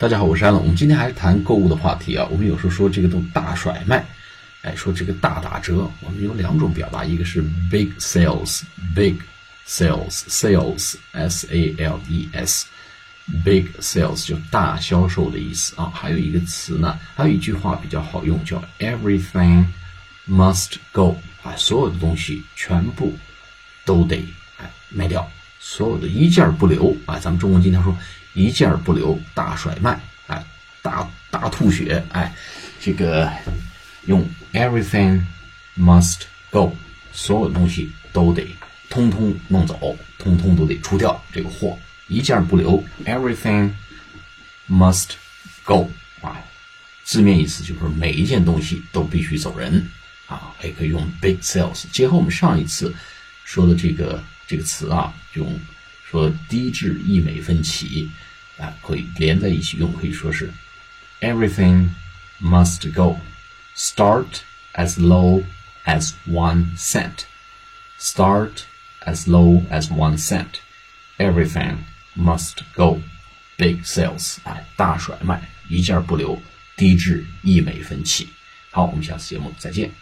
大家好，我是安乐。我们今天还是谈购物的话题啊。我们有时候说这个都大甩卖，哎，说这个大打折。我们有两种表达，一个是 big sales，big sales，sales，s a l e s，big sales 就大销售的意思啊。还有一个词呢，还有一句话比较好用，叫 everything must go，啊，所有的东西全部都得哎卖掉，所有的一件不留啊。咱们中国经常说。一件不留，大甩卖，哎，大大吐血，哎，这个用 everything must go，所有东西都得通通弄走，通通都得出掉这个货，一件不留，everything must go，啊，字面意思就是每一件东西都必须走人，啊，也可以用 big sales，结合我们上一次说的这个这个词啊，用。说低至一美分起，啊，可以连在一起用，可以说是 everything must go. Start as low as one cent. Start as low as one cent. Everything must go. Big sales，哎，大甩卖，一件不留，低至一美分起。好，我们下次节目再见。